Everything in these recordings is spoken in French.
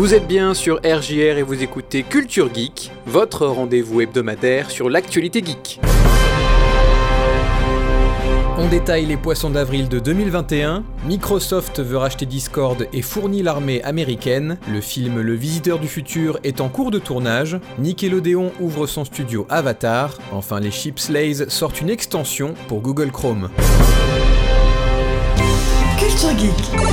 Vous êtes bien sur RJR et vous écoutez Culture Geek, votre rendez-vous hebdomadaire sur l'actualité geek. On détaille les poissons d'avril de 2021, Microsoft veut racheter Discord et fournit l'armée américaine, le film Le Visiteur du Futur est en cours de tournage, Nickelodeon ouvre son studio Avatar, enfin les Chipslays sortent une extension pour Google Chrome. Culture Geek.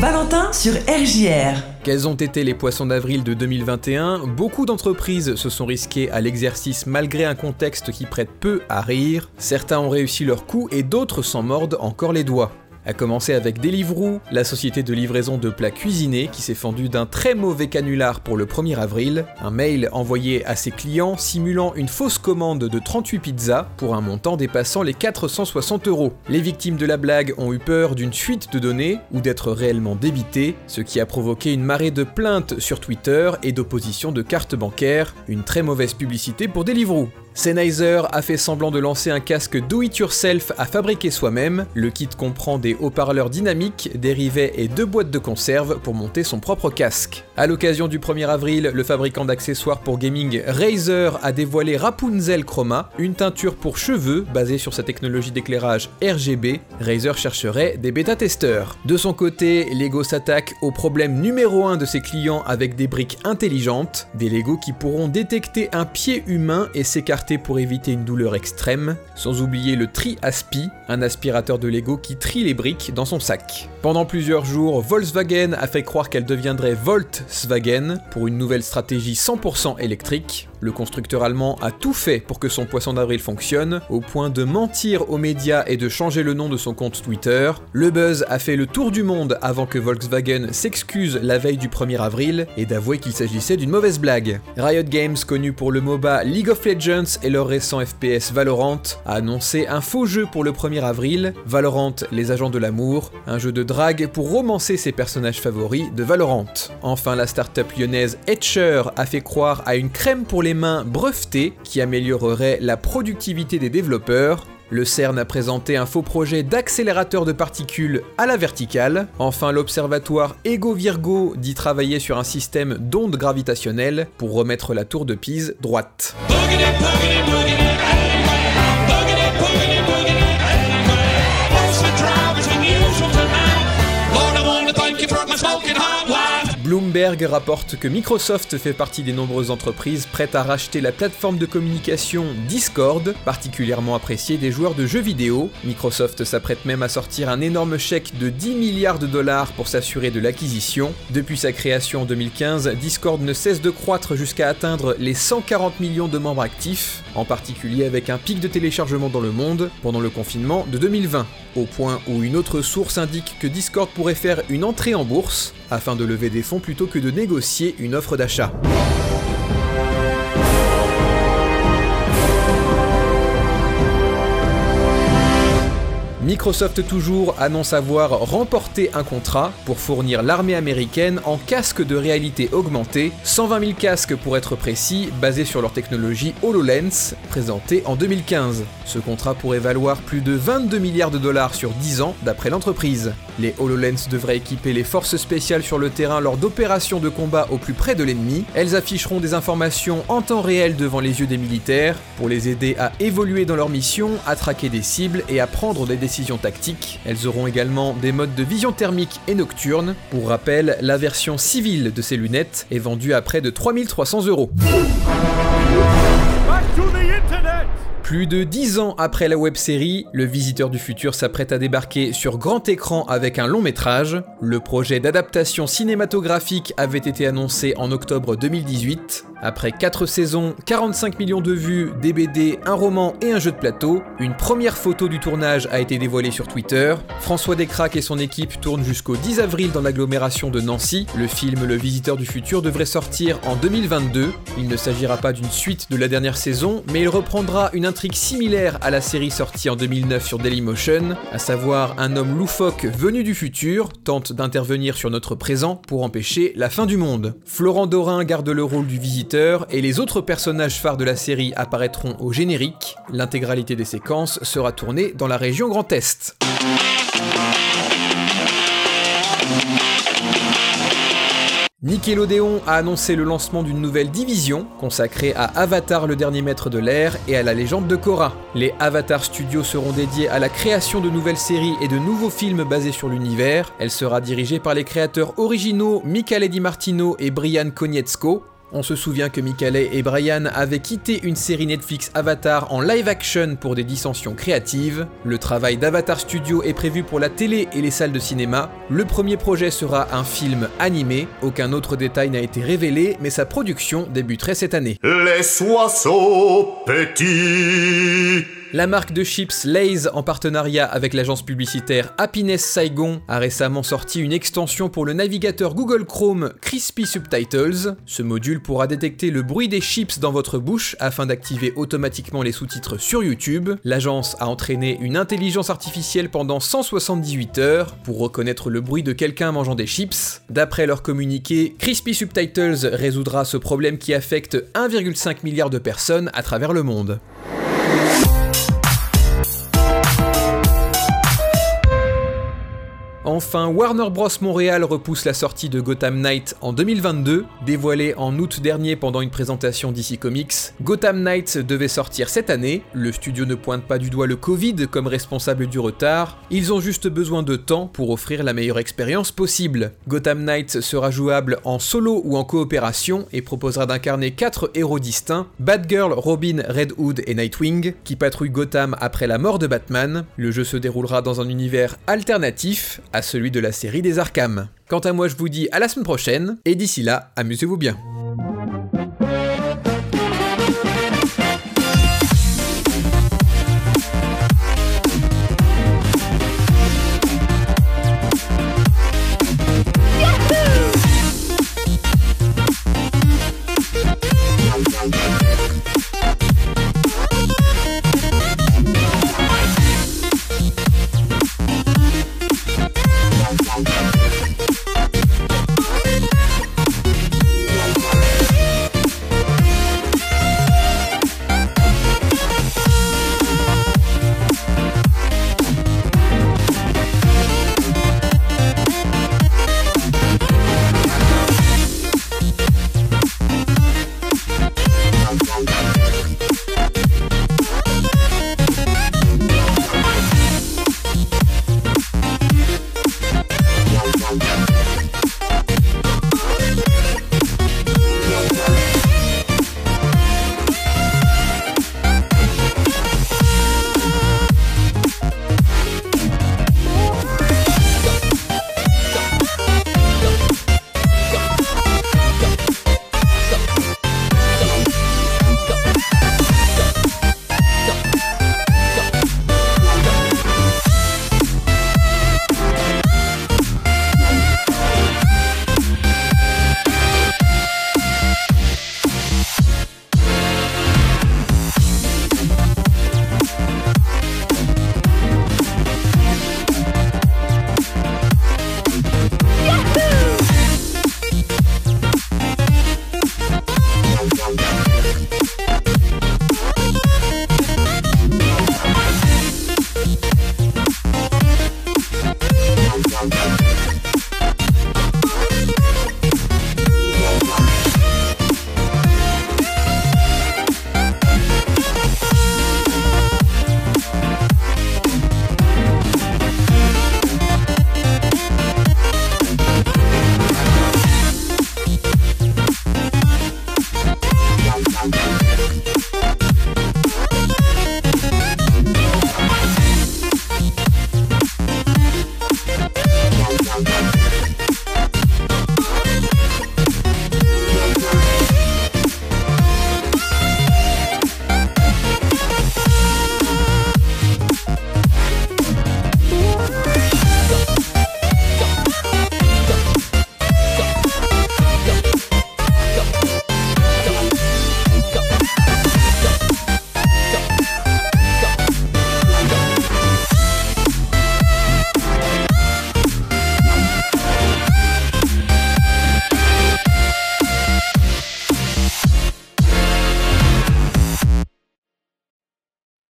Valentin sur RJR. Quels ont été les poissons d'avril de 2021 Beaucoup d'entreprises se sont risquées à l'exercice malgré un contexte qui prête peu à rire. Certains ont réussi leur coup et d'autres s'en mordent encore les doigts. A commencer avec Deliveroo, la société de livraison de plats cuisinés qui s'est fendue d'un très mauvais canular pour le 1er avril, un mail envoyé à ses clients simulant une fausse commande de 38 pizzas pour un montant dépassant les 460 euros. Les victimes de la blague ont eu peur d'une fuite de données ou d'être réellement débitées, ce qui a provoqué une marée de plaintes sur Twitter et d'opposition de cartes bancaires, une très mauvaise publicité pour Deliveroo. Sennheiser a fait semblant de lancer un casque do-it-yourself à fabriquer soi-même. Le kit comprend des haut-parleurs dynamiques, des rivets et deux boîtes de conserve pour monter son propre casque. À l'occasion du 1er avril, le fabricant d'accessoires pour gaming Razer a dévoilé Rapunzel Chroma, une teinture pour cheveux basée sur sa technologie d'éclairage RGB. Razer chercherait des bêta-testeurs. De son côté, Lego s'attaque au problème numéro 1 de ses clients avec des briques intelligentes, des Lego qui pourront détecter un pied humain et s'écarter pour éviter une douleur extrême, sans oublier le Tri-Aspi, un aspirateur de Lego qui trie les briques dans son sac. Pendant plusieurs jours, Volkswagen a fait croire qu'elle deviendrait Volkswagen pour une nouvelle stratégie 100% électrique. Le constructeur allemand a tout fait pour que son poisson d'avril fonctionne, au point de mentir aux médias et de changer le nom de son compte Twitter. Le buzz a fait le tour du monde avant que Volkswagen s'excuse la veille du 1er avril et d'avouer qu'il s'agissait d'une mauvaise blague. Riot Games, connu pour le MOBA League of Legends et leur récent FPS Valorant, a annoncé un faux jeu pour le 1er avril, Valorant les agents de l'amour, un jeu de drague pour romancer ses personnages favoris de Valorant. Enfin, la startup lyonnaise Etcher a fait croire à une crème pour les mains brevetée qui améliorerait la productivité des développeurs. Le CERN a présenté un faux projet d'accélérateur de particules à la verticale. Enfin, l'observatoire Ego Virgo dit travailler sur un système d'ondes gravitationnelles pour remettre la tour de Pise droite. Bloomberg rapporte que Microsoft fait partie des nombreuses entreprises prêtes à racheter la plateforme de communication Discord, particulièrement appréciée des joueurs de jeux vidéo. Microsoft s'apprête même à sortir un énorme chèque de 10 milliards de dollars pour s'assurer de l'acquisition. Depuis sa création en 2015, Discord ne cesse de croître jusqu'à atteindre les 140 millions de membres actifs, en particulier avec un pic de téléchargement dans le monde pendant le confinement de 2020, au point où une autre source indique que Discord pourrait faire une entrée en bourse afin de lever des fonds plutôt que de négocier une offre d'achat. Microsoft toujours annonce avoir remporté un contrat pour fournir l'armée américaine en casques de réalité augmentée, 120 000 casques pour être précis, basés sur leur technologie HoloLens, présentée en 2015. Ce contrat pourrait valoir plus de 22 milliards de dollars sur 10 ans d'après l'entreprise. Les HoloLens devraient équiper les forces spéciales sur le terrain lors d'opérations de combat au plus près de l'ennemi. Elles afficheront des informations en temps réel devant les yeux des militaires pour les aider à évoluer dans leur mission, à traquer des cibles et à prendre des décisions tactiques. Elles auront également des modes de vision thermique et nocturne. Pour rappel, la version civile de ces lunettes est vendue à près de 3300 euros. Plus de 10 ans après la web-série, Le Visiteur du Futur s'apprête à débarquer sur grand écran avec un long métrage. Le projet d'adaptation cinématographique avait été annoncé en octobre 2018. Après 4 saisons, 45 millions de vues, des un roman et un jeu de plateau, une première photo du tournage a été dévoilée sur Twitter. François Descraques et son équipe tournent jusqu'au 10 avril dans l'agglomération de Nancy. Le film Le Visiteur du Futur devrait sortir en 2022. Il ne s'agira pas d'une suite de la dernière saison, mais il reprendra une intrigue similaire à la série sortie en 2009 sur Dailymotion, à savoir un homme loufoque venu du futur tente d'intervenir sur notre présent pour empêcher la fin du monde. Florent Dorin garde le rôle du visiteur et les autres personnages phares de la série apparaîtront au générique. L'intégralité des séquences sera tournée dans la région Grand Est. Nickelodeon a annoncé le lancement d'une nouvelle division consacrée à Avatar le dernier maître de l'air et à la légende de Korra. Les Avatar Studios seront dédiés à la création de nouvelles séries et de nouveaux films basés sur l'univers. Elle sera dirigée par les créateurs originaux Michele Di Martino et Brian Konietzko, on se souvient que Michael et Brian avaient quitté une série Netflix Avatar en live action pour des dissensions créatives. Le travail d'Avatar Studio est prévu pour la télé et les salles de cinéma. Le premier projet sera un film animé. Aucun autre détail n'a été révélé, mais sa production débuterait cette année. Les soissons petits la marque de chips Lay's, en partenariat avec l'agence publicitaire Happiness Saigon, a récemment sorti une extension pour le navigateur Google Chrome Crispy Subtitles. Ce module pourra détecter le bruit des chips dans votre bouche afin d'activer automatiquement les sous-titres sur YouTube. L'agence a entraîné une intelligence artificielle pendant 178 heures pour reconnaître le bruit de quelqu'un mangeant des chips. D'après leur communiqué, Crispy Subtitles résoudra ce problème qui affecte 1,5 milliard de personnes à travers le monde. Enfin, Warner Bros. Montréal repousse la sortie de Gotham Knight en 2022. Dévoilé en août dernier pendant une présentation d'ICI Comics, Gotham Knight devait sortir cette année. Le studio ne pointe pas du doigt le Covid comme responsable du retard. Ils ont juste besoin de temps pour offrir la meilleure expérience possible. Gotham Knight sera jouable en solo ou en coopération et proposera d'incarner quatre héros distincts Batgirl, Robin, Red Hood et Nightwing, qui patrouillent Gotham après la mort de Batman. Le jeu se déroulera dans un univers alternatif celui de la série des Arkham. Quant à moi, je vous dis à la semaine prochaine, et d'ici là, amusez-vous bien.